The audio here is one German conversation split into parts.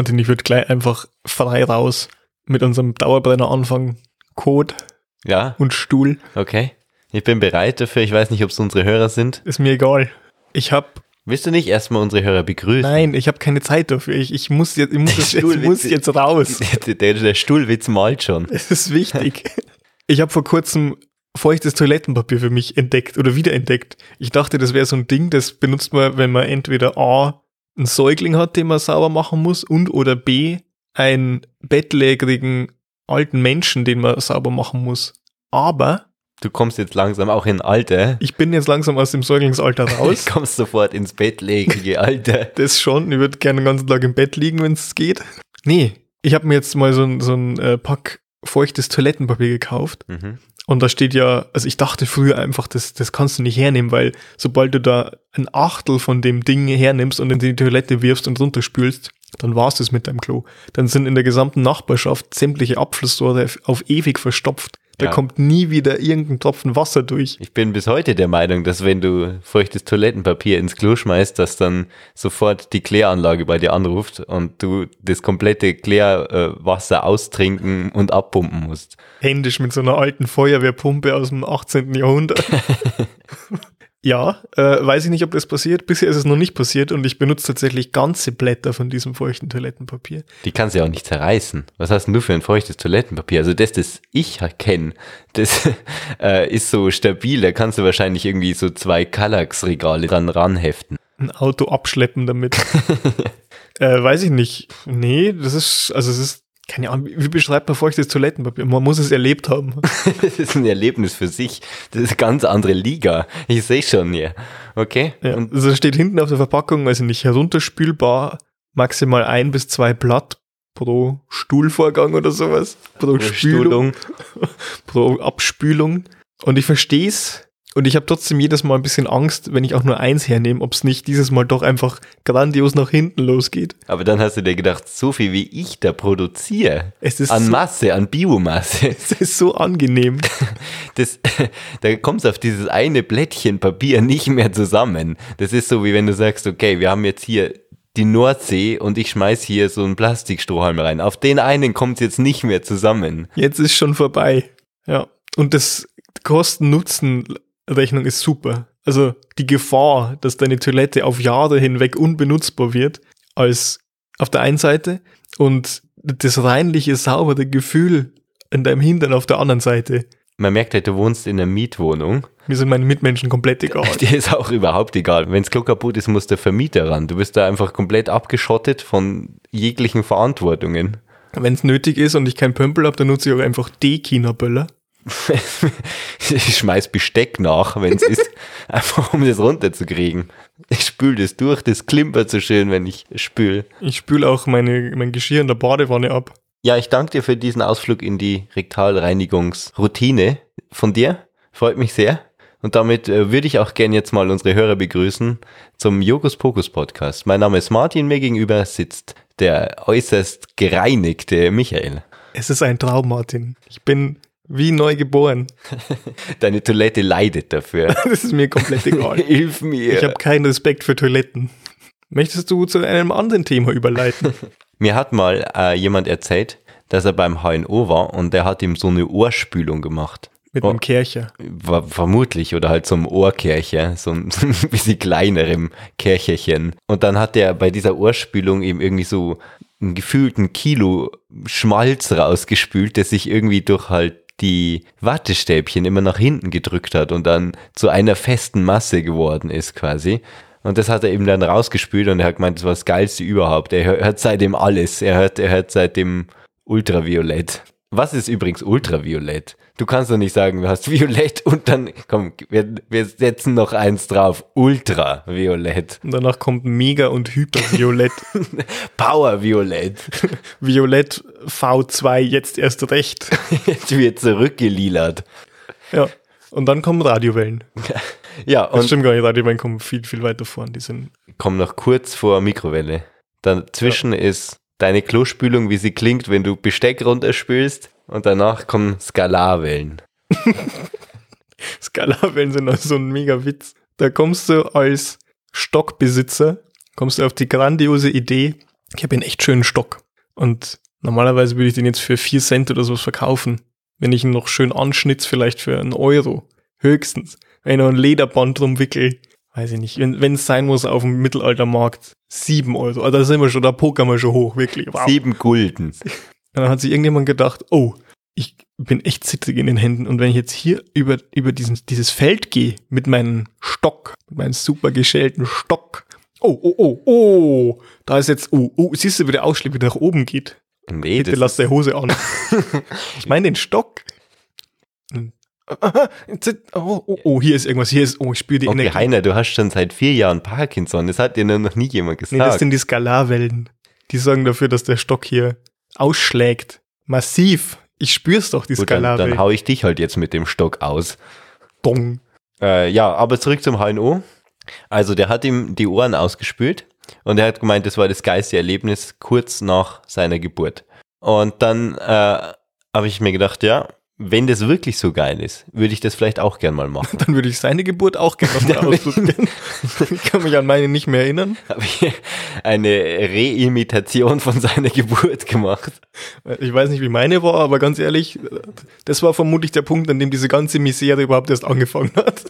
Martin, ich würde gleich einfach frei raus mit unserem Dauerbrenner anfangen. Code Ja, und Stuhl. okay. Ich bin bereit dafür. Ich weiß nicht, ob es unsere Hörer sind. Ist mir egal. Ich hab, Willst du nicht erstmal unsere Hörer begrüßen? nein, ich habe keine Zeit dafür. Ich, ich muss jetzt, ich muss, ich Stuhlwitze. muss jetzt raus. Der, der, der Stuhlwitz malt schon. Es ist wichtig. Ich habe vor kurzem feuchtes Toilettenpapier für mich entdeckt oder wiederentdeckt. Ich dachte, das wäre so ein Ding, das benutzt man, wenn man entweder A, einen Säugling hat, den man sauber machen muss, und oder B, einen bettlägerigen alten Menschen, den man sauber machen muss. Aber Du kommst jetzt langsam auch in Alter. ich bin jetzt langsam aus dem Säuglingsalter Du raus. kommst sofort ins bettlägerige Alter. Das schon. Ich würde gerne den ganzen Tag im Bett liegen, wenn es geht. Nee, ich habe mir jetzt mal so ein, so ein äh, Pack feuchtes Toilettenpapier gekauft. Mhm. Und da steht ja, also ich dachte früher einfach, das, das kannst du nicht hernehmen, weil sobald du da ein Achtel von dem Ding hernimmst und in die Toilette wirfst und runterspülst, dann war's das mit deinem Klo. Dann sind in der gesamten Nachbarschaft sämtliche Abflussrohre auf ewig verstopft. Da Ja. kommt nie wieder irgendein Tropfen Wasser durch. Ich bin bis heute der Meinung, dass wenn du feuchtes Toilettenpapier ins Klo schmeißt, dass dann sofort die Kläranlage bei dir anruft und du das komplette Klärwasser austrinken und abpumpen musst. Händisch mit so einer alten Feuerwehrpumpe aus dem 18. Jahrhundert. ja, äh, weiß ich nicht, ob das passiert. Bisher ist es noch nicht passiert und ich benutze tatsächlich ganze Blätter von diesem feuchten Toilettenpapier. Die kannst du ja auch nicht zerreißen. Was hast denn du für ein feuchtes Toilettenpapier? Also das, das ich kenne, das äh, ist so stabil. Da kannst du wahrscheinlich irgendwie so zwei Kallax-Regale dran ranheften. ein Auto abschleppen damit. äh, weiß ich nicht. Nee, das ist, also es ist, keine Ahnung, wie beschreibt man feuchtes Toilettenpapier? Man muss es erlebt haben. Das ist ein Erlebnis für sich. Das ist eine ganz andere Liga. Ich sehe schon hier. Okay? Ja. Und Also steht hinten auf der Verpackung, also nicht herunterspülbar, maximal ein bis zwei Blatt pro Stuhlvorgang oder sowas. Pro Spülung, Stuhlung. pro Abspülung. Und ich verstehe es. Und ich habe trotzdem jedes Mal ein bisschen Angst, wenn ich auch nur eins hernehme, ob es nicht dieses Mal doch einfach grandios nach hinten losgeht. Aber dann hast du dir gedacht, so viel wie ich da produziere, Es ist an so- Masse, an Biomasse, Es ist so angenehm. das, da kommst du auf dieses eine Blättchen Papier nicht mehr zusammen. Das ist so, wie wenn du sagst, okay, wir haben jetzt hier die Nordsee und ich schmeiß hier so einen Plastikstrohhalm rein. Auf den einen kommt es jetzt nicht mehr zusammen. Jetzt ist schon vorbei. Ja. Und das Kosten-Nutzen-Rechnung ist super. Also die Gefahr, dass deine Toilette auf Jahre hinweg unbenutzbar wird, als auf der einen Seite und das reinliche, saubere Gefühl in deinem Hintern auf der anderen Seite. Man merkt halt, du wohnst in einer Mietwohnung. Mir sind meine Mitmenschen komplett egal. Dir ist auch überhaupt egal. Wenns Klo kaputt ist, muss der Vermieter ran. Du bist da einfach komplett abgeschottet von jeglichen Verantwortungen. Wenn es nötig ist und ich keinen Pömpel habe, dann nutze ich auch einfach D-Kina-Böller. ich schmeiß Besteck nach, wenn es ist, einfach um das runterzukriegen. Ich spül das durch, das klimpert so schön, wenn ich spül. Ich spüle auch meine, mein Geschirr in der Badewanne ab. Ja, ich danke dir für diesen Ausflug in die Rektalreinigungsroutine von dir. Freut mich sehr. Und damit äh, würde ich auch gern jetzt mal unsere Hörer begrüßen zum Jogus Pokus Podcast. Mein Name ist Martin, mir gegenüber sitzt der äußerst gereinigte Michael. Es ist ein Traum, Martin. Ich bin wie neu geboren. Deine Toilette leidet dafür. Das ist mir komplett egal. Hilf mir. Ich habe keinen Respekt für Toiletten. Möchtest du zu einem anderen Thema überleiten? Mir hat mal äh, jemand erzählt, dass er beim HNO war und der hat ihm so eine Ohrspülung gemacht. Mit Oh. einem Kercher. War, vermutlich oder halt so einem Ohrkercher, so ein, so ein bisschen kleinerem Kercherchen. Und dann hat er bei dieser Ohrspülung eben irgendwie so einen gefühlten Kilo Schmalz rausgespült, der sich irgendwie durch halt die Wattestäbchen immer nach hinten gedrückt hat und dann zu einer festen Masse geworden ist quasi. Und das hat er eben dann rausgespült und er hat gemeint, das war das Geilste überhaupt. Er hört seitdem alles. Er hört, er hört seitdem Ultraviolett. Was ist übrigens Ultraviolett? Du kannst doch nicht sagen, du hast Violett und dann, komm, wir, wir setzen noch eins drauf. Ultraviolett. Und danach kommt Mega und Hyperviolett. Powerviolett. Violett V2 jetzt erst recht. Jetzt wird zurückgelilert. Ja. Und dann kommen Radiowellen. Ja, Das und stimmt gar nicht, Radiowellen kommen viel, viel weiter vorn. Die sind komm noch kurz vor Mikrowelle. Dazwischen ist deine Klospülung, wie sie klingt, wenn du Besteck runterspülst. Und danach kommen Skalarwellen. Skalarwellen sind also so ein mega Witz. Da kommst du als Stockbesitzer, kommst du auf die grandiose Idee, Ich habe einen echt schönen Stock. Und normalerweise würde ich den jetzt für vier Cent oder sowas verkaufen. Wenn ich ihn noch schön anschnitz, vielleicht für einen Euro. Höchstens. Wenn ich noch ein Lederband drum wickel, weiß ich nicht. Wenn es sein muss auf dem Mittelaltermarkt, sieben Euro. Also da sind wir schon, da pokern wir schon hoch, wirklich. Wow. Sieben Gulden. Und dann hat sich irgendjemand gedacht, oh, ich bin echt zittrig in den Händen. Und wenn ich jetzt hier über, über diesen, dieses Feld gehe mit meinem Stock, mit meinem super geschälten Stock. Oh, oh, oh, oh, da ist jetzt, oh, oh, siehst du, wie der Ausschlag wieder nach oben geht? Nee, Bitte lass deine Hose an. ich meine den Stock. Oh, oh, oh, hier ist irgendwas, hier ist, oh, ich spüre die okay, Energie. Heiner, du hast schon seit vier Jahren Parkinson. Das hat dir noch nie jemand Nee, das gesagt. sind die Skalarwellen. Die sorgen dafür, dass der Stock hier ausschlägt. Massiv. Ich spür's doch, die Gut, dann, Skalarwellen. dann hau ich dich halt jetzt mit dem Stock aus. Dong. Äh, ja, aber zurück zum HNO. Also der hat ihm die Ohren ausgespült und er hat gemeint, das war das geilste Erlebnis kurz nach seiner Geburt. Und dann äh, habe ich mir gedacht, ja, wenn das wirklich so geil ist, würde ich das vielleicht auch gern mal machen. Dann würde ich seine Geburt auch gerne nochmal ausprobieren. ich kann mich an meine nicht mehr erinnern. habe ich eine Reimitation von seiner Geburt gemacht. Ich weiß nicht, wie meine war, aber ganz ehrlich, das war vermutlich der Punkt, an dem diese ganze Misere überhaupt erst angefangen hat.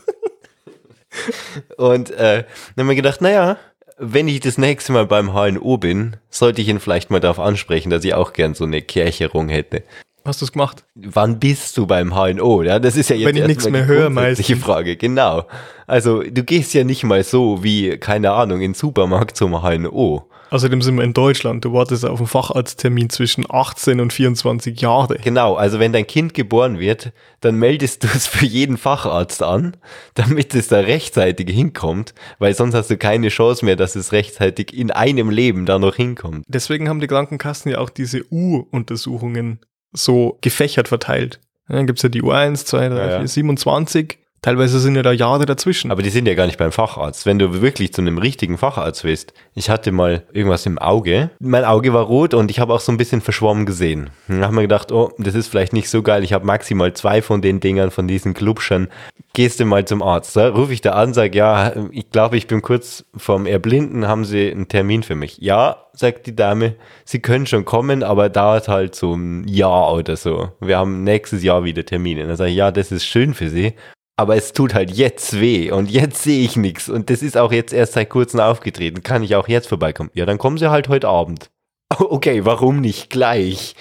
Und äh, dann haben wir gedacht, naja, wenn ich das nächste Mal beim HNO bin, sollte ich ihn vielleicht mal darauf ansprechen, dass ich auch gern so eine Kercherung hätte. Hast du es gemacht? Wann bist du beim HNO? Ja, das ist ja jetzt Wenn ich nichts mehr die höre, meistens. Frage. Genau. Also du gehst ja nicht mal so wie, keine Ahnung, in den Supermarkt zum HNO. Außerdem sind wir in Deutschland. Du wartest auf einen Facharzttermin zwischen 18 und 24 Jahre. Genau, also wenn dein Kind geboren wird, dann meldest du es für jeden Facharzt an, damit es da rechtzeitig hinkommt, weil sonst hast du keine Chance mehr, dass es rechtzeitig in einem Leben da noch hinkommt. Deswegen haben die Krankenkassen ja auch diese U-Untersuchungen so gefächert verteilt. Dann gibt's ja die U1, 2, 3, Ja, ja. 4, 27. Teilweise sind ja da Jahre dazwischen. Aber die sind ja gar nicht beim Facharzt. Wenn du wirklich zu einem richtigen Facharzt willst. Ich hatte mal irgendwas im Auge. Mein Auge war rot und ich habe auch so ein bisschen verschwommen gesehen. Dann haben wir gedacht, oh, das ist vielleicht nicht so geil. Ich habe maximal zwei von den Dingern, von diesen Klubschern. Gehst du mal zum Arzt? Da rufe ich da an, sag, ja, ich glaube, ich bin kurz vorm Erblinden. Haben Sie einen Termin für mich? Ja, sagt die Dame. Sie können schon kommen, aber dauert halt so ein Jahr oder so. Wir haben nächstes Jahr wieder Termine. Dann sage ich, ja, das ist schön für Sie aber es tut halt jetzt weh und jetzt sehe ich nichts und das ist auch jetzt erst seit kurzem aufgetreten. Kann ich auch jetzt vorbeikommen? Ja, dann kommen Sie halt heute Abend. Oh, Okay, warum nicht gleich?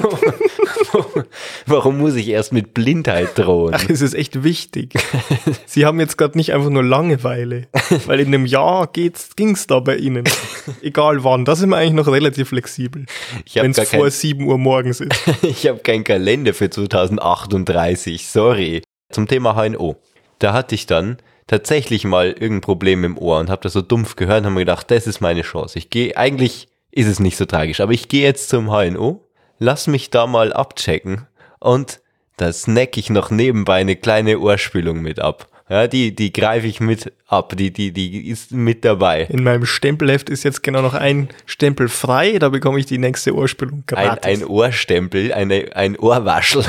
warum muss ich erst mit Blindheit drohen? Ach, es ist echt wichtig. Sie haben jetzt gerade nicht einfach nur Langeweile, weil in einem Jahr geht's, ging's da bei Ihnen. Egal wann. Da sind wir eigentlich noch relativ flexibel. Habe Wenn es vor kein, 7 Uhr morgens ist. ich hab keinen Kalender für 2038, sorry. Zum Thema HNO. Da hatte ich dann tatsächlich mal irgendein Problem im Ohr und habe das so dumpf gehört und habe mir gedacht, das ist meine Chance. Ich gehe, eigentlich ist es nicht so tragisch, aber ich gehe jetzt zum HNO, lass mich da mal abchecken und da snack ich noch nebenbei eine kleine Ohrspülung mit ab. Ja, die, die greife ich mit ab, die, die, die ist mit dabei. In meinem Stempelheft ist jetzt genau noch ein Stempel frei, da bekomme ich die nächste Ohrspülung Ein, gratis. ein Ohrstempel, eine, ein Ohrwaschel,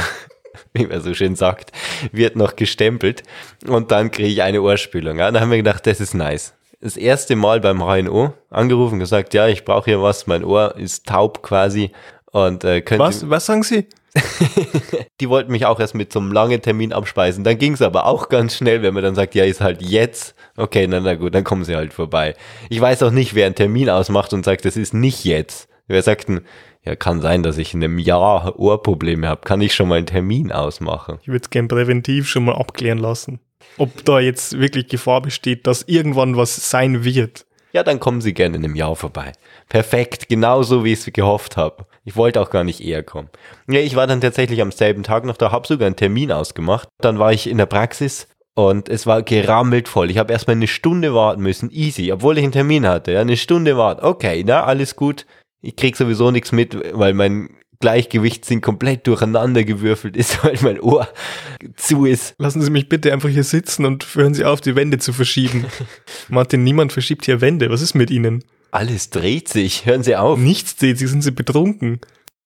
wie man so schön sagt, wird noch gestempelt und dann kriege ich eine Ohrspülung. Ja, da haben wir gedacht, das ist nice. Das erste Mal beim HNO angerufen, gesagt, ja, ich brauche hier was, mein Ohr ist taub quasi und äh, könnt was, was sagen Sie? die wollten mich auch erst mit so einem langen Termin abspeisen. Dann ging es aber auch ganz schnell, wenn man dann sagt, ja, ist halt jetzt. Okay, na, na gut, dann kommen sie halt vorbei. Ich weiß auch nicht, wer einen Termin ausmacht und sagt, das ist nicht jetzt. Wer sagt denn, ja, kann sein, dass ich in einem Jahr Ohrprobleme habe. Kann ich schon mal einen Termin ausmachen? Ich würde es gern präventiv schon mal abklären lassen. Ob da jetzt wirklich Gefahr besteht, dass irgendwann was sein wird. Ja, dann kommen Sie gerne in einem Jahr vorbei. Perfekt, genauso wie ich es gehofft habe. Ich wollte auch gar nicht eher kommen. Ja, ich war dann tatsächlich am selben Tag noch da, habe sogar einen Termin ausgemacht. Dann war ich in der Praxis und es war gerammelt voll. Ich habe erstmal eine Stunde warten müssen, easy, obwohl ich einen Termin hatte. Ja, eine Stunde warten. Okay, na, alles gut. Ich krieg sowieso nichts mit, weil mein Gleichgewichtssinn komplett durcheinander gewürfelt ist, weil mein Ohr zu ist. Lassen Sie mich bitte einfach hier sitzen und hören Sie auf, die Wände zu verschieben. Martin, niemand verschiebt hier Wände. Was ist mit Ihnen? Alles dreht sich. Hören Sie auf. Nichts zählt, Sie sind Sie betrunken.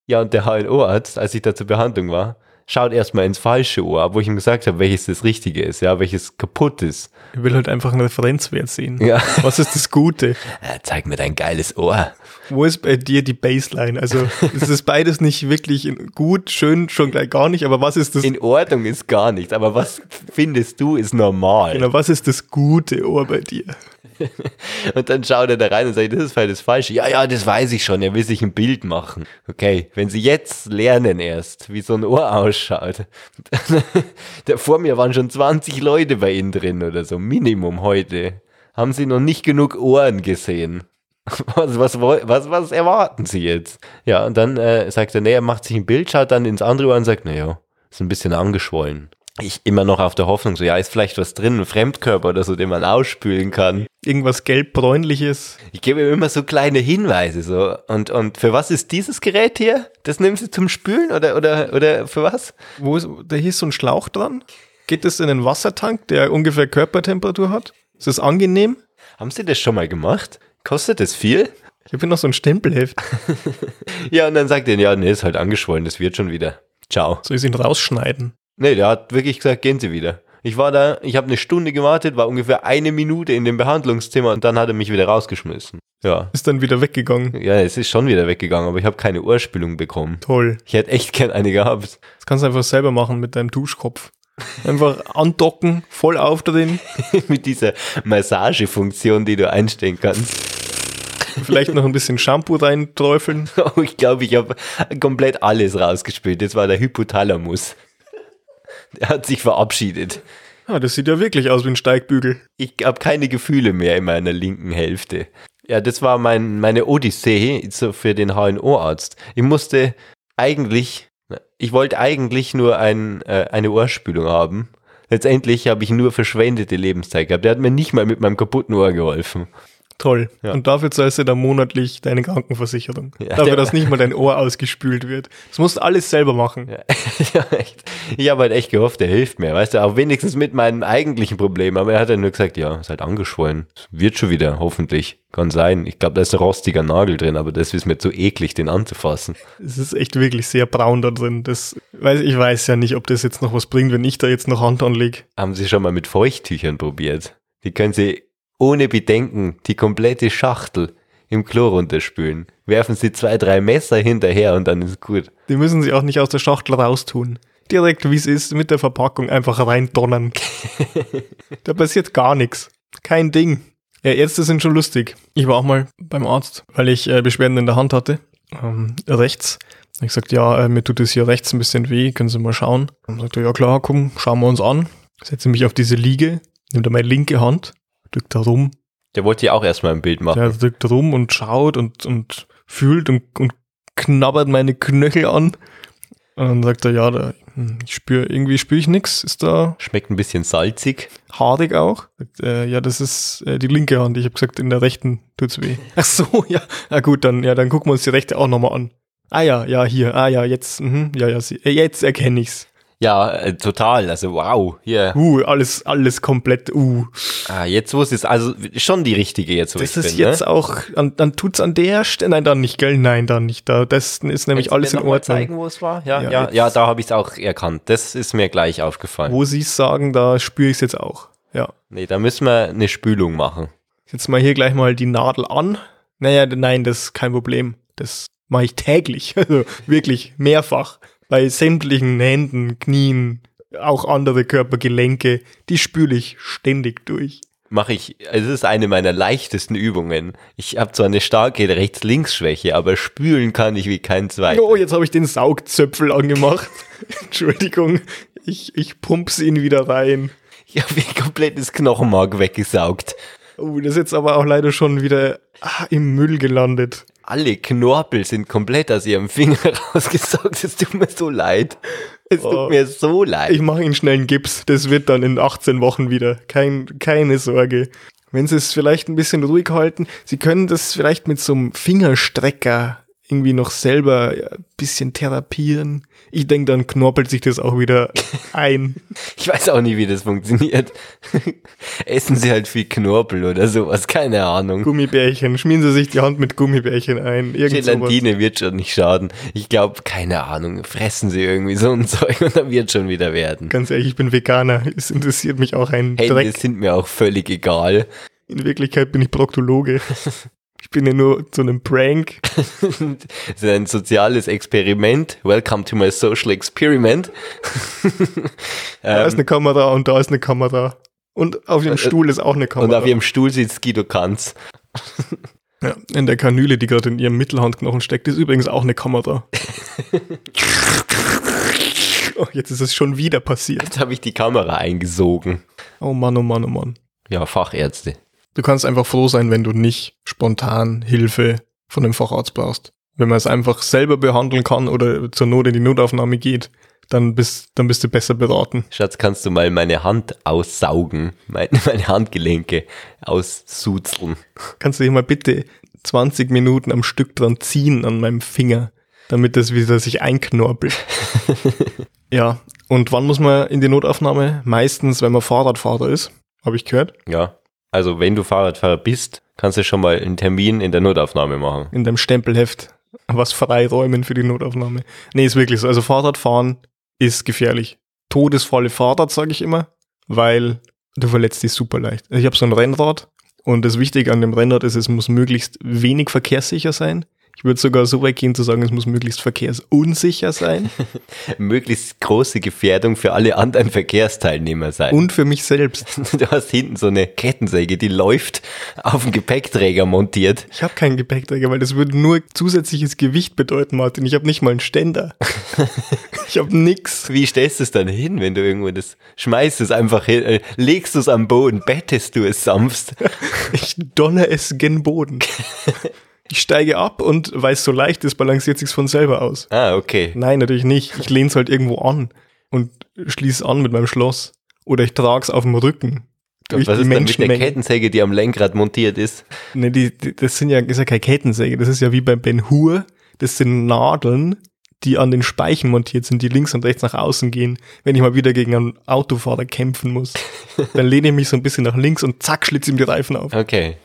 Ja, und der HNO-Arzt, als ich da zur Behandlung war, schaut erstmal ins falsche Ohr, wo ich ihm gesagt habe, welches das Richtige ist, ja, welches kaputt ist. Ich will halt einfach einen Referenzwert sehen. Ja. Was ist das Gute? Ja, zeig mir dein geiles Ohr. Wo ist bei dir die Baseline? Also es ist beides nicht wirklich gut, schön, schon gleich gar nicht, aber was ist das, In Ordnung ist gar nichts, aber was findest du ist normal? genau, was ist das gute Ohr bei dir? Und dann schaut er da rein und sagt, das ist vielleicht das Falsche. Ja, ja, das weiß ich schon. Er will sich ein Bild machen. Okay, wenn Sie jetzt lernen erst, wie so ein Ohr ausschaut. da vor mir waren schon 20 Leute bei Ihnen drin oder so. Minimum heute. Haben Sie noch nicht genug Ohren gesehen? Was, was, was, was erwarten Sie jetzt? Ja, und dann äh, sagt er, nee, er macht sich ein Bild, schaut dann ins andere Ohr und sagt, naja, ist ein bisschen angeschwollen. Ich immer noch auf der Hoffnung, so, ja, ist vielleicht was drin, ein Fremdkörper oder so, den man ausspülen kann. Irgendwas gelb-bräunliches? Ich gebe ihm immer so kleine Hinweise so. Und, und für was ist dieses Gerät hier? Das nehmen Sie zum Spülen oder, oder, oder für was? Wo ist, da hier ist so ein Schlauch dran? Geht das in einen Wassertank, der ungefähr Körpertemperatur hat? Ist das angenehm? Haben Sie das schon mal gemacht? Kostet das viel? Ich habe noch so ein Stempelheft. Ja, und dann sagt er, ja, nee, ist halt angeschwollen, das wird schon wieder. Ciao. Soll ich ihn rausschneiden? Nee, der hat wirklich gesagt, gehen Sie wieder. Ich war da, ich habe eine Stunde gewartet, war ungefähr eine Minute in dem Behandlungszimmer und dann hat er mich wieder rausgeschmissen. Ja. Ist dann wieder weggegangen. Ja, es ist schon wieder weggegangen, aber ich habe keine Ohrspülung bekommen. Toll. Ich hätte echt gern eine gehabt. Das kannst du einfach selber machen mit deinem Duschkopf. Einfach andocken, voll aufdrehen, Mit dieser Massagefunktion, die du einstellen kannst. vielleicht noch ein bisschen Shampoo reinträufeln. Oh, ich glaube, ich habe komplett alles rausgespielt. Das war der Hypothalamus. Der hat sich verabschiedet. Ah, das sieht ja wirklich aus wie ein Steigbügel. Ich habe keine Gefühle mehr in meiner linken Hälfte. Ja, das war mein, meine Odyssee für den HNO-Arzt. Ich musste eigentlich, ich wollte eigentlich nur ein, äh, eine Ohrspülung haben. Letztendlich habe ich nur verschwendete Lebenszeit gehabt. Der hat mir nicht mal mit meinem kaputten Ohr geholfen. Toll. Ja. Und dafür zahlst du dann monatlich deine Krankenversicherung. Ja, dafür, der- dass nicht mal dein Ohr ausgespült wird. Das musst du alles selber machen. Ja, ja, echt. Ich habe halt echt gehofft, er hilft mir, weißt du, auch wenigstens mit meinem eigentlichen Problem. Aber er hat dann nur gesagt, ja, ist halt angeschwollen. Wird schon wieder, hoffentlich. Kann sein. Ich glaube, da ist ein rostiger Nagel drin, aber das ist mir zu eklig, den anzufassen. Es ist echt wirklich sehr braun da drin. Das, weiß, ich weiß ja nicht, ob das jetzt noch was bringt, wenn ich da jetzt noch Hand anlege. Haben Sie schon mal mit Feuchttüchern probiert? Die können Sie ohne Bedenken die komplette Schachtel im Klo runterspülen. Werfen Sie zwei, drei Messer hinterher und dann ist gut. Die müssen sie auch nicht aus der Schachtel raustun. Direkt, wie es ist, mit der Verpackung einfach reindonnern. da passiert gar nichts. Kein Ding. Ja, Ärzte sind schon lustig. Ich war auch mal beim Arzt, weil ich äh, Beschwerden in der Hand hatte. Ähm, rechts. Ich gesagt, ja, äh, mir tut es hier rechts ein bisschen weh, können Sie mal schauen. Dann sagt er, ja klar, komm, schauen wir uns an. Setze mich auf diese Liege, nimmt er meine linke Hand, drückt da rum, Der wollte ja auch erstmal ein Bild machen. der drückt rum und schaut und, und fühlt und, und knabbert meine Knöchel an. Und dann sagt er, ja, da, hm, ich spüre, irgendwie spüre ich nichts. Ist da Schmeckt ein bisschen salzig. haarig auch? Sagt, äh, ja, das ist äh, die linke Hand. Ich habe gesagt, in der rechten tut's weh. Ach so, ja. Na gut, dann, ja, dann gucken wir uns die rechte auch nochmal an. Ah ja, ja, hier, ah ja, jetzt, mhm, ja, ja, sie, äh, jetzt erkenne ich's. Ja, äh, total. Also wow. Hier. Uh, alles, alles komplett, uh. Ah, jetzt wo es ist, also schon die richtige jetzt, wo Das ist bin, jetzt ne? auch, an, dann tut's an der Stelle, nein, dann nicht, gell? Nein, dann nicht. Da, das ist nämlich du alles in Ordnung. zeigen, wo es war? Ja, Ja, ja, jetzt- ja, da habe ich es auch erkannt. Das ist mir gleich aufgefallen. Wo sie es sagen, da spüre ich es jetzt auch. Ja. Nee, da müssen wir eine Spülung machen. Jetzt mal hier gleich mal die Nadel an. Naja, nein, das ist kein Problem. Das mache ich täglich. Also wirklich mehrfach. Bei sämtlichen Händen, Knien, auch andere Körpergelenke, die spüle ich ständig durch. Mache ich, es ist eine meiner leichtesten Übungen. Ich habe zwar eine starke Rechts-Links-Schwäche, aber spülen kann ich wie kein zweiter. Oh, jetzt habe ich den Saugzöpfel angemacht. Entschuldigung, ich, ich pump's ihn wieder rein. Ich habe ein komplettes Knochenmark weggesaugt. Oh, das ist jetzt aber auch leider schon wieder ah, im Müll gelandet. Alle Knorpel sind komplett aus ihrem Finger rausgesaugt. Es tut mir so leid. Es Oh. tut mir so leid. Ich mache Ihnen schnell einen Gips. Das wird dann in 18 Wochen wieder. Kein, keine Sorge. Wenn Sie es vielleicht ein bisschen ruhig halten, Sie können das vielleicht mit so einem Fingerstrecker irgendwie noch selber ein bisschen therapieren. Ich denke, dann knorpelt sich das auch wieder ein. Ich weiß auch nicht, wie das funktioniert. Essen Sie halt viel Knorpel oder sowas, keine Ahnung. Gummibärchen, schmieren Sie sich die Hand mit Gummibärchen ein. Irgend sowas. Gelatine wird schon nicht schaden. Ich glaube, keine Ahnung, fressen Sie irgendwie so ein Zeug und dann wird schon wieder werden. Ganz ehrlich, ich bin Veganer. Es interessiert mich auch ein Hände Dreck. sind mir auch völlig egal. In Wirklichkeit bin ich Proktologe. Ich bin ja nur zu einem Prank. Das ist ein soziales Experiment. Welcome to my social experiment. Da ist eine Kamera und da ist eine Kamera. Und auf dem Stuhl ist auch eine und Kamera. auf ihrem Stuhl sitzt Guido Kanz. ja, in der Kanüle, die gerade in ihrem Mittelhandknochen steckt, ist übrigens auch eine Kamera. oh, jetzt ist es schon wieder passiert. Jetzt habe ich die Kamera eingesogen. Oh Mann, oh Mann, oh Mann. Ja, Fachärzte. Du kannst einfach froh sein, wenn du nicht spontan Hilfe von dem Facharzt brauchst. Wenn man es einfach selber behandeln kann oder zur Not in die Notaufnahme geht, dann bist, dann bist du besser beraten. Schatz, kannst du mal meine Hand aussaugen? Meine, meine Handgelenke aussuzeln. Kannst du dich mal bitte 20 Minuten am Stück dran ziehen an meinem Finger, damit das wieder sich einknorpelt. ja, und wann muss man in die Notaufnahme? Meistens, wenn man Fahrradfahrer ist, habe ich gehört. Ja. Also, wenn du Fahrradfahrer bist, kannst du schon mal einen Termin in der Notaufnahme machen. in deinem Stempelheft was freiräumen für die Notaufnahme. Nee, ist wirklich so. Also Fahrradfahren ist gefährlich. Todesfalle Fahrrad, sage ich immer, weil du verletzt dich super leicht. Also Ich habe so ein Rennrad und das Wichtige an dem Rennrad ist, es muss möglichst wenig verkehrssicher sein. Ich würde sogar so weit gehen zu sagen, es muss möglichst verkehrsunsicher sein Möglichst große Gefährdung für alle anderen Verkehrsteilnehmer sein. und für mich selbst. du hast hinten so eine Kettensäge, die läuft auf dem Gepäckträger montiert. Ich habe keinen Gepäckträger, weil das würde nur zusätzliches Gewicht bedeuten, Martin. Ich habe nicht mal einen Ständer. ich habe nix. Wie stellst du es dann hin, wenn du irgendwo das schmeißt es einfach hin, äh, legst du es am Boden, bettest du es sanft? Ich donner es gen Boden. Ich steige ab und weil es so leicht ist, balanciert sich's von selber aus. Ah, okay. Nein, natürlich nicht. Ich lehne es halt irgendwo an und schließe an mit meinem Schloss. Oder ich trage es auf dem Rücken. Und was ist dann mit der Kettensäge, die am Lenkrad montiert ist? Ne, die, die, das sind ja, ist ja keine Kettensäge. Das ist ja wie bei Ben Hur. Das sind Nadeln, die an den Speichen montiert sind, die links und rechts nach außen gehen. Wenn ich mal wieder gegen einen Autofahrer kämpfen muss, dann lehne ich mich so ein bisschen nach links und zack, schlitze ihm die Reifen auf. Okay.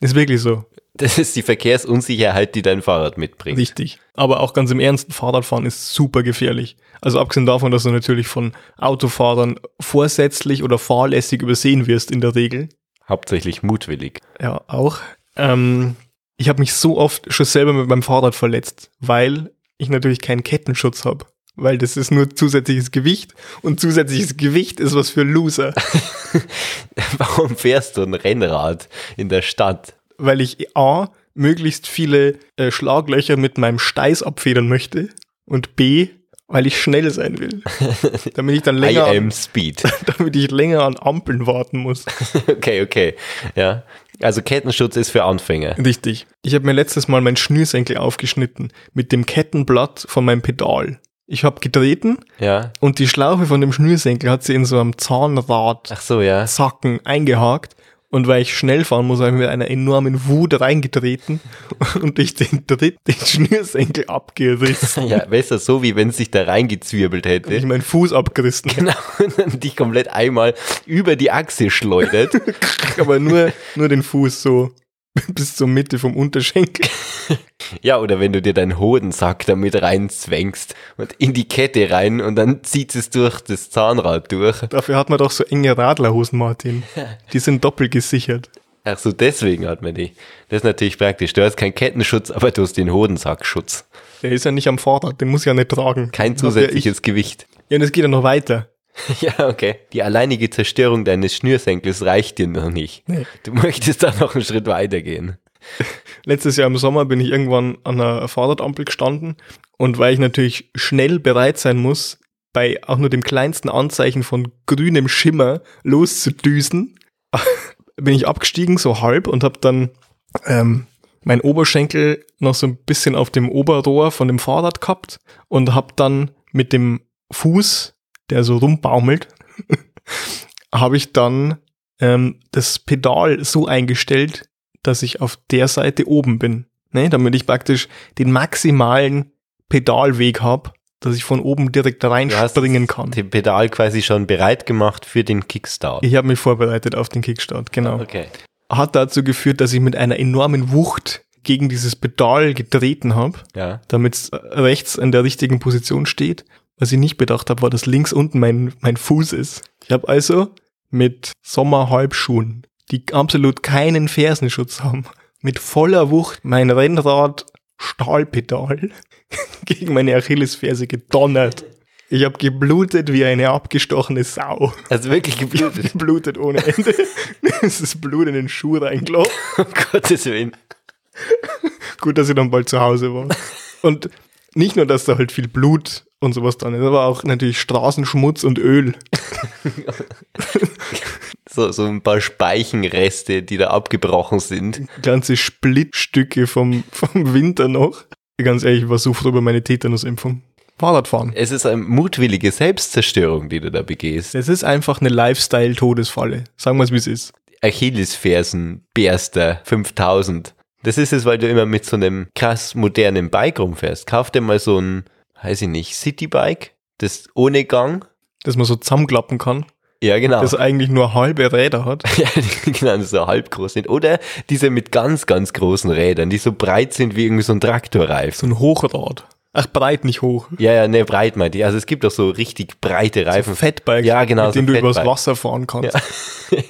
Ist wirklich so. Das ist die Verkehrsunsicherheit, die dein Fahrrad mitbringt. Richtig. Aber auch ganz im Ernst, Fahrradfahren ist super gefährlich. Also abgesehen davon, dass du natürlich von Autofahrern vorsätzlich oder fahrlässig übersehen wirst in der Regel. Hauptsächlich mutwillig. Ja, auch. Ähm, ich habe mich so oft schon selber mit meinem Fahrrad verletzt, weil ich natürlich keinen Kettenschutz habe. Weil das ist nur zusätzliches Gewicht und zusätzliches Gewicht ist was für Loser. Warum fährst du ein Rennrad in der Stadt? Weil ich A, möglichst viele äh, Schlaglöcher mit meinem Steiß abfedern möchte und B, weil ich schnell sein will. damit ich dann länger, I am an, Speed. damit ich länger an Ampeln warten muss. Okay, okay. Ja. Also Kettenschutz ist für Anfänger. Richtig. Ich habe mir letztes Mal mein Schnürsenkel aufgeschnitten mit dem Kettenblatt von meinem Pedal. Ich habe getreten Ja. und die Schlaufe von dem Schnürsenkel hat sie in so einem Zahnrad Ach so, ja. Zacken eingehakt. Und weil ich schnell fahren muss, habe ich mit einer enormen Wut reingetreten und durch den Tritt den Schnürsenkel abgerissen. Ja, du, so wie wenn es sich da reingezwirbelt Ich hätte. meinen Fuß abgerissen. Genau, und dann dich komplett einmal über die Achse schleudert. Aber nur, nur den Fuß so bis zur Mitte vom Unterschenkel. Ja, oder wenn du dir deinen Hodensack damit reinzwängst und in die Kette rein und dann zieht es durch das Zahnrad durch. Dafür hat man doch so enge Radlerhosen, Martin. Die sind doppelt gesichert. Ach so, deswegen hat man die. Das ist natürlich praktisch. Du hast keinen Kettenschutz, aber du hast den Hodensackschutz. Der ist ja nicht am Fahrrad, den muss ich ja nicht tragen. Kein zusätzliches Gewicht. ich. Ja, und es geht ja noch weiter. Ja, okay. Die alleinige Zerstörung deines Schnürsenkels reicht dir noch nicht. Nee. Du möchtest da noch einen Schritt weiter gehen. Letztes Jahr im Sommer bin ich irgendwann an einer Fahrradampel gestanden und weil ich natürlich schnell bereit sein muss, bei auch nur dem kleinsten Anzeichen von grünem Schimmer loszudüsen, bin ich abgestiegen, so halb, und habe dann ähm, mein Oberschenkel noch so ein bisschen auf dem Oberrohr von dem Fahrrad gehabt und habe dann mit dem Fuß, der so rumbaumelt, habe ich dann ähm, das Pedal so eingestellt, dass ich auf der Seite oben bin. ne, damit ich praktisch den maximalen Pedalweg habe, dass ich von oben direkt reinspringen kann. Den Pedal quasi schon bereit gemacht für den Kickstart. Ich habe mich vorbereitet auf den Kickstart, genau. Okay. Hat dazu geführt, dass ich mit einer enormen Wucht gegen dieses Pedal getreten habe, Ja. damit es rechts in der richtigen Position steht. Was ich nicht bedacht habe, war, dass links unten mein, mein Fuß ist. Ich habe also mit Sommerhalbschuhen, die absolut keinen Fersenschutz haben, mit voller Wucht mein Rennrad Stahlpedal gegen meine Achillesferse gedonnert. Ich habe geblutet wie eine abgestochene Sau. Also wirklich geblutet. geblutet ohne Ende. es ist Blut in den Schuh reingelaufen. um Gottes Willen. Gut, dass ich dann bald zu Hause war. Und nicht nur, dass da halt viel Blut und sowas dran ist, aber auch natürlich Straßenschmutz und Öl. So, so ein paar Speichenreste, die da abgebrochen sind. Ganze Splittstücke vom, vom Winter noch. Ganz ehrlich, ich war so froh über meine Tetanusimpfung. Fahrradfahren. Es ist eine mutwillige Selbstzerstörung, die du da begehst. Das ist einfach eine Lifestyle-Todesfalle. Sagen wir es, wie es ist. Achillesfersen, Berster, 5000. Das ist es, weil du immer mit so einem krass modernen Bike rumfährst. Kauf dir mal so ein, weiß ich nicht, Citybike, das ohne Gang. Dass man so zusammenklappen kann. Ja, genau. Das eigentlich nur halbe Räder hat. ja, genau, die so halb groß sind. Oder diese mit ganz, ganz großen Rädern, die so breit sind wie irgendwie so ein Traktorreifen. So ein Hochrad. Ach, breit, nicht hoch. Ja, ja, ne, breit meinte ich. Also es gibt auch so richtig breite Reifen. Fatbike. Ja, genau, Mit so dem du übers. Wasser fahren kannst.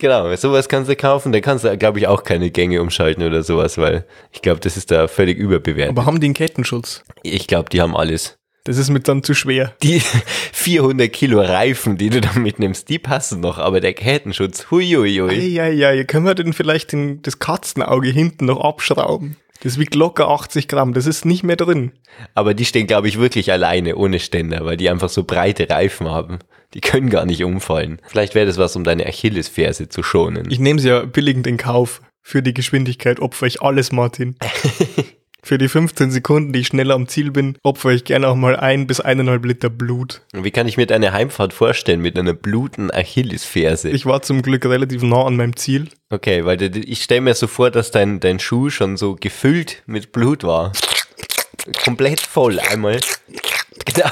Genau, sowas kannst du kaufen. Da kannst du, glaube ich, auch keine Gänge umschalten oder sowas, weil ich glaube, das ist da völlig überbewertet. Aber haben die einen Kettenschutz? ich glaube, die haben alles. Das ist mit dann zu schwer. Die 400 Kilo Reifen, die du da mitnimmst, die passen noch, aber der Kettenschutz, huiuiui. Ja, ja, ja, können wir denn vielleicht den, das Katzenauge hinten noch abschrauben? Das wiegt locker 80 Gramm, das ist nicht mehr drin. Aber die stehen, glaube ich, wirklich alleine, ohne Ständer, weil die einfach so breite Reifen haben. Die können gar nicht umfallen. Vielleicht wäre das was, um deine Achillesferse zu schonen. Ich nehme sie ja billigend in Kauf. Für die Geschwindigkeit opfer ich alles, Martin. Für die 15 Sekunden, die ich schneller am Ziel bin, opfer ich gerne auch mal ein bis eineinhalb Liter Blut. Wie kann ich mir deine Heimfahrt vorstellen mit einer bluten Achillesferse? Ich war zum Glück relativ nah an meinem Ziel. Okay, weil ich stelle mir so vor, dass dein, dein Schuh schon so gefüllt mit Blut war. Komplett voll einmal. Genau.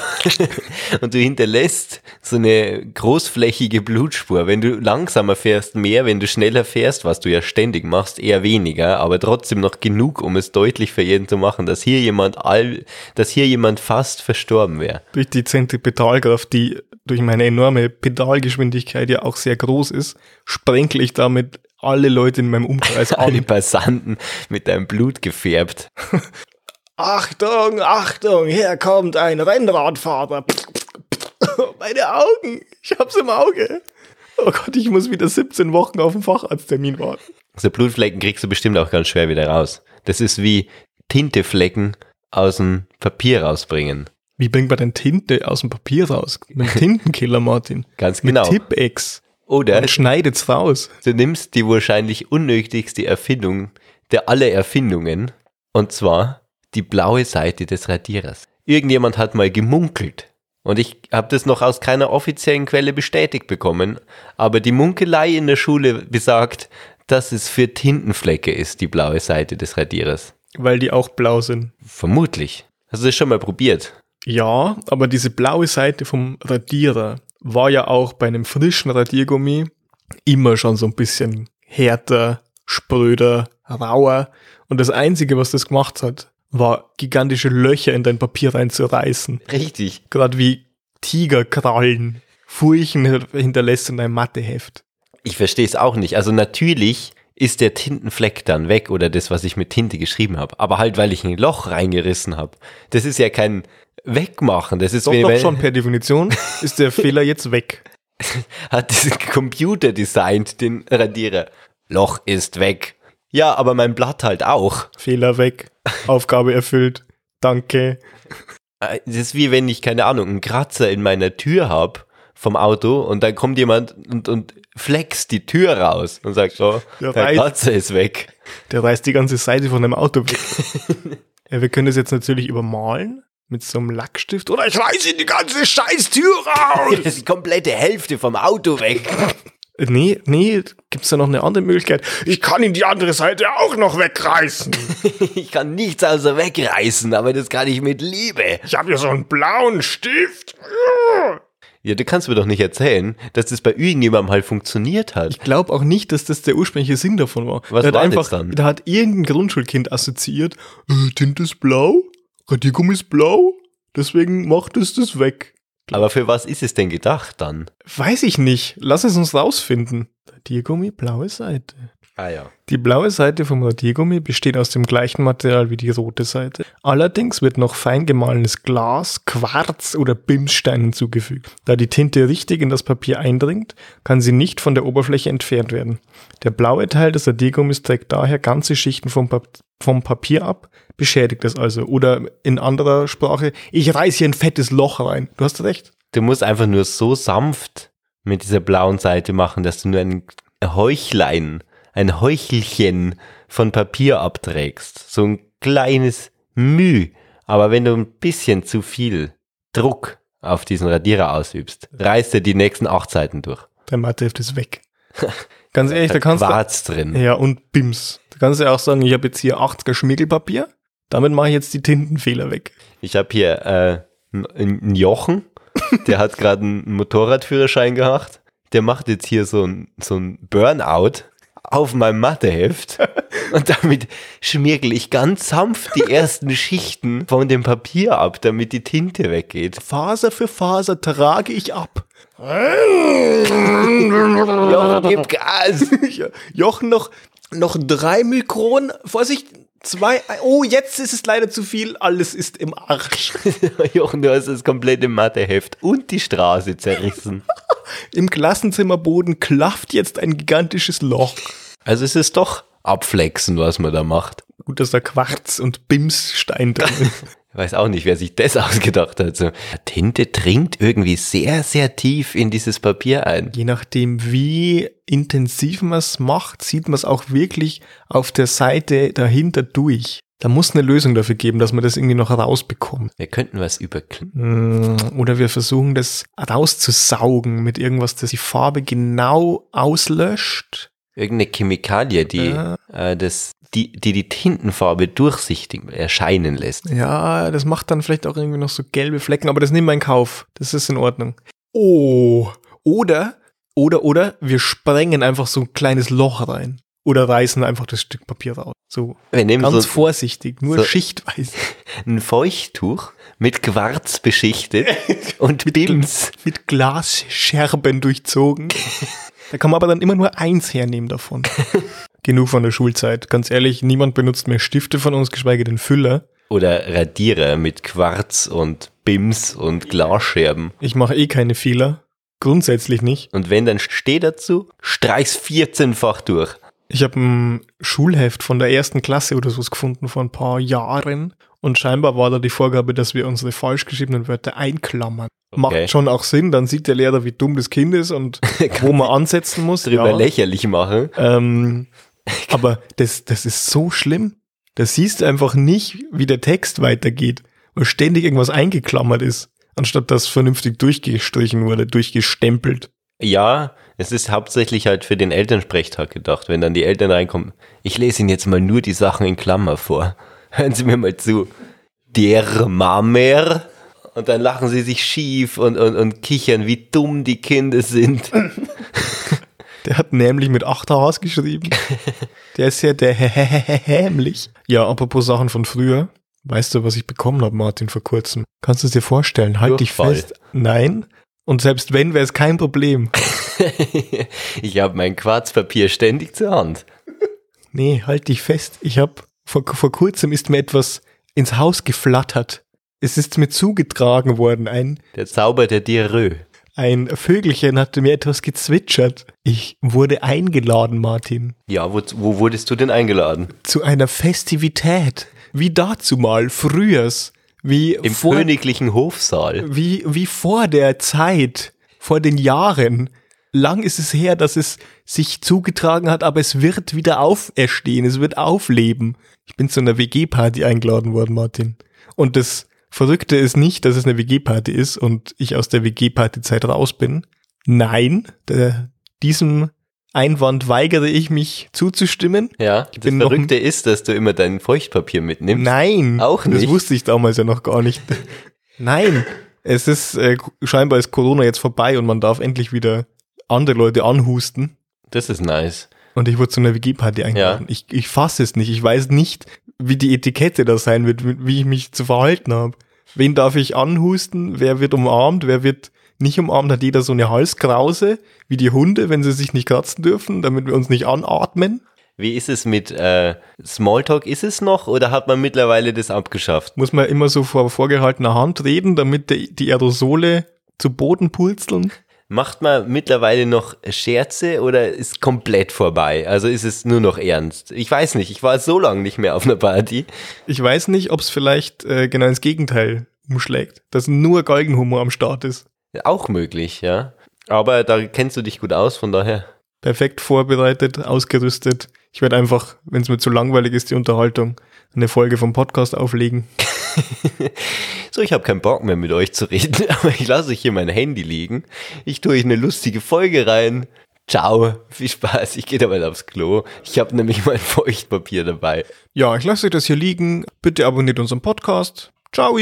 Und du hinterlässt so eine großflächige Blutspur. Wenn du langsamer fährst, mehr. Wenn du schneller fährst, was du ja ständig machst, eher weniger. Aber trotzdem noch genug, um es deutlich für jeden zu machen, dass hier jemand all, dass hier jemand fast verstorben wäre. Durch die Zentripetalkraft, die durch meine enorme Pedalgeschwindigkeit ja auch sehr groß ist, sprenkle ich damit alle Leute in meinem Umkreis Alle an. Passanten mit deinem Blut gefärbt. Achtung, Achtung, hier kommt ein Rennradfahrer. Meine Augen, ich hab's im Auge. Oh Gott, ich muss wieder 17 Wochen auf den Facharzttermin warten. So Blutflecken kriegst du bestimmt auch ganz schwer wieder raus. Das ist wie Tinteflecken aus dem Papier rausbringen. Wie bringt man denn Tinte aus dem Papier raus? Mit Tintenkiller, Martin. Ganz Mit genau. Tippex. Oder Und schneidet's raus. du nimmst die wahrscheinlich unnötigste Erfindung der aller Erfindungen, und zwar die blaue Seite des Radierers. Irgendjemand hat mal gemunkelt. Und ich habe das noch aus keiner offiziellen Quelle bestätigt bekommen, aber die Munkelei in der Schule besagt, dass es für Tintenflecke ist, die blaue Seite des Radierers. Weil die auch blau sind. Vermutlich. Hast du das schon mal probiert? Ja, aber diese blaue Seite vom Radierer war ja auch bei einem frischen Radiergummi immer schon so ein bisschen härter, spröder, rauer. Und das Einzige, was das gemacht hat, war gigantische Löcher in dein Papier reinzureißen. Richtig. Gerade wie Tigerkrallen, Furchen hinterlässt in einem Matheheft. Ich verstehe es auch nicht. Also natürlich ist der Tintenfleck dann weg oder das, was ich mit Tinte geschrieben habe. Aber halt, weil ich ein Loch reingerissen habe. Das ist ja kein Wegmachen. Das ist Doch, doch schon per Definition ist der Fehler jetzt weg. hat diesen Computer designt, den Radierer. Loch ist weg. Ja, aber mein Blatt halt auch. Fehler weg. Aufgabe erfüllt. Danke. Äh, Das ist wie wenn ich, keine Ahnung, einen Kratzer in meiner Tür hab vom Auto und dann kommt jemand und, und flext die Tür raus und sagt, oh, Ja, der weiß. Kratzer ist weg. Der reißt die ganze Seite von dem Auto weg. ja, wir können das jetzt natürlich übermalen mit so einem Lackstift. Oder ich reiße die ganze scheiß Tür raus. Die komplette Hälfte vom Auto weg. Nee, nee, gibt's da noch eine andere Möglichkeit? Ich kann ihn die andere Seite auch noch wegreißen. Ich kann nichts außer wegreißen, aber das kann ich mit Liebe. Ich habe hier so einen blauen Stift. Ja, du kannst mir doch nicht erzählen, dass das bei irgendjemandem halt funktioniert hat. Ich glaube auch nicht, dass das der ursprüngliche Sinn davon war. Was hat war einfach, das dann? Da hat irgendein Grundschulkind assoziiert, äh, Tinte ist blau, Radiergummi ist blau, deswegen macht es das weg. Aber für was ist es denn gedacht dann? Weiß ich nicht. Lass es uns rausfinden. Radiergummi, blaue Seite. Ah ja. Die blaue Seite vom Radiergummi besteht aus dem gleichen Material wie die rote Seite. Allerdings wird noch fein gemahlenes Glas, Quarz oder Bimsstein hinzugefügt. Da die Tinte richtig in das Papier eindringt, kann sie nicht von der Oberfläche entfernt werden. Der blaue Teil des Radiergummis trägt daher ganze Schichten vom, Pap vom Papier ab, beschädigt es also. Oder in anderer Sprache, ich reiß hier ein fettes Loch rein. Du hast recht. Du musst einfach nur so sanft mit dieser blauen Seite machen, dass du nur ein Heuchlein, ein Heuchelchen von Papier abträgst. So ein kleines Müh. Aber wenn du ein bisschen zu viel Druck auf diesen Radierer ausübst, reißt er die nächsten acht Seiten durch. Der Matheheft ist weg. Ganz ehrlich, da kannst du Quarz drin. Ja, und Bims. Da kannst du ja auch sagen, ich habe jetzt hier 80er Schmiergelpapier. Damit mache ich jetzt die Tintenfehler weg. Ich habe hier äh, einen Jochen, der hat gerade einen Motorradführerschein gemacht. Der macht jetzt hier so ein, so ein Burnout auf meinem Matheheft. Und damit schmirgel ich ganz sanft die ersten Schichten von dem Papier ab, damit die Tinte weggeht. Faser für Faser trage ich ab. Jochen, gib Gas! Jochen noch, noch drei Mikron. Vorsicht, zwei. Oh, jetzt ist es leider zu viel. Alles ist im Arsch. Jochen, du hast das komplette Matheheft und die Straße zerrissen. Im Klassenzimmerboden klafft jetzt ein gigantisches Loch. Also es ist doch Abflexen, was man da macht. Gut, dass da Quarz und Bimsstein drin ist. Ich weiß auch nicht, wer sich das ausgedacht hat. So, Tinte dringt irgendwie sehr, sehr tief in dieses Papier ein. Je nachdem, wie intensiv man es macht, sieht man es auch wirklich auf der Seite dahinter durch. Da muss eine Lösung dafür geben, dass man das irgendwie noch rausbekommt. Wir könnten was überklicken. Mm, Oder wir versuchen das rauszusaugen mit irgendwas, das die Farbe genau auslöscht. Irgendeine Chemikalie, die, äh, das, die, die die Tintenfarbe durchsichtig erscheinen lässt. Ja, das macht dann vielleicht auch irgendwie noch so gelbe Flecken, aber das nehmen wir in Kauf. Das ist in Ordnung. Oh. Oder, oder, oder wir sprengen einfach so ein kleines Loch rein. Oder reißen einfach das Stück Papier raus. So Wir nehmen ganz so vorsichtig, nur so- schichtweise. ein Feuchttuch mit Quarz beschichtet und Bims. Mit Glasscherben durchzogen. Da kann man aber dann immer nur eins hernehmen davon. Genug von der Schulzeit. Ganz ehrlich, niemand benutzt mehr Stifte von uns, geschweige denn Füller. Oder Radierer mit Quarz und Bims und Glasscherben. Ich mache eh keine Fehler. Grundsätzlich nicht. Und wenn, dann steh dazu, streich's 14-fach durch. Ich habe ein Schulheft von der ersten Klasse oder sowas gefunden vor ein paar Jahren. Und scheinbar war da die Vorgabe, dass wir unsere falsch geschriebenen Wörter einklammern. Okay. Macht schon auch Sinn, dann sieht der Lehrer, wie dumm das Kind ist und wo man ansetzen muss. Drüber Ja. lächerlich machen. Ähm, aber das, das ist so schlimm. Da siehst du einfach nicht, wie der Text weitergeht, weil ständig irgendwas eingeklammert ist, anstatt dass vernünftig durchgestrichen wurde, durchgestempelt. Ja, es ist hauptsächlich halt für den Elternsprechtag gedacht, wenn dann die Eltern reinkommen. Ich lese Ihnen jetzt mal nur die Sachen in Klammer vor. Hören Sie mir mal zu. Der Mamer. Und dann lachen sie sich schief und, und, und kichern, wie dumm die Kinder sind. Der hat nämlich mit 8 Hs geschrieben. Der ist ja der hämlich. Ja, apropos Sachen von früher. Weißt du, was ich bekommen habe, Martin, vor kurzem? Kannst du es dir vorstellen? Halt Durchfall. dich fest. Nein. Und selbst wenn, wäre es kein Problem. ich habe mein Quarzpapier ständig zur Hand. Nee, halt dich fest. Ich habe vor, vor kurzem ist mir etwas ins Haus geflattert. Es ist mir zugetragen worden. Ein, Der Zauber der Dirö. ein Vögelchen hatte mir etwas gezwitschert. Ich wurde eingeladen, Martin, Ja, wo, wo wurdest du denn eingeladen? zu einer Festivität. Wie dazu mal, frühers. Wie Im vor, königlichen Hofsaal. wie, wie vor der Zeit, vor den Jahren. Lang ist es her, dass es sich zugetragen hat, aber es wird wieder auferstehen, es wird aufleben. Ich bin zu einer WG-Party eingeladen worden, Martin. Und das Verrückte ist nicht, dass es eine WG-Party ist und ich aus der WG-Party-Zeit raus bin. Nein, der, Diesem Einwand weigere ich mich zuzustimmen. Ja, das bin noch Verrückte ist, dass du immer dein Feuchtpapier mitnimmst. Nein, Auch Das nicht? wusste ich damals ja noch gar nicht. Nein, es ist äh, scheinbar ist Corona jetzt vorbei und man darf endlich wieder andere Leute anhusten. Das ist nice. Und ich wurde zu einer WG-Party eingeladen. Ich, ich fasse es nicht. Ich weiß nicht, wie die Etikette da sein wird, wie wie ich mich zu verhalten habe. Wen darf ich anhusten? Wer wird umarmt? Wer wird nicht umarmt? Hat jeder so eine Halskrause, wie die Hunde, wenn sie sich nicht kratzen dürfen, damit wir uns nicht anatmen? Wie ist es mit äh, Smalltalk? Ist es noch oder hat man mittlerweile das abgeschafft? Muss man immer so vor vorgehaltener Hand reden, damit die, die Aerosole zu Boden purzeln? Macht man mittlerweile noch Scherze oder ist komplett vorbei? Also ist es nur noch ernst? Ich weiß nicht, ich war so lange nicht mehr auf einer Party. Ich weiß nicht, ob es vielleicht äh, genau ins Gegenteil umschlägt, dass nur Galgenhumor am Start ist. Auch möglich, ja. Aber da kennst du dich gut aus, von daher. Perfekt vorbereitet, ausgerüstet. Ich werde einfach, wenn es mir zu langweilig ist, die Unterhaltung, eine Folge vom Podcast auflegen. So, ich habe keinen Bock mehr mit euch zu reden, aber ich lasse euch hier mein Handy liegen. Ich tue euch eine lustige Folge rein. Ciao, viel Spaß. Ich gehe dabei aufs Klo. Ich habe nämlich mein Feuchtpapier dabei. Ja, ich lasse euch das hier liegen. Bitte abonniert unseren Podcast. Ciao!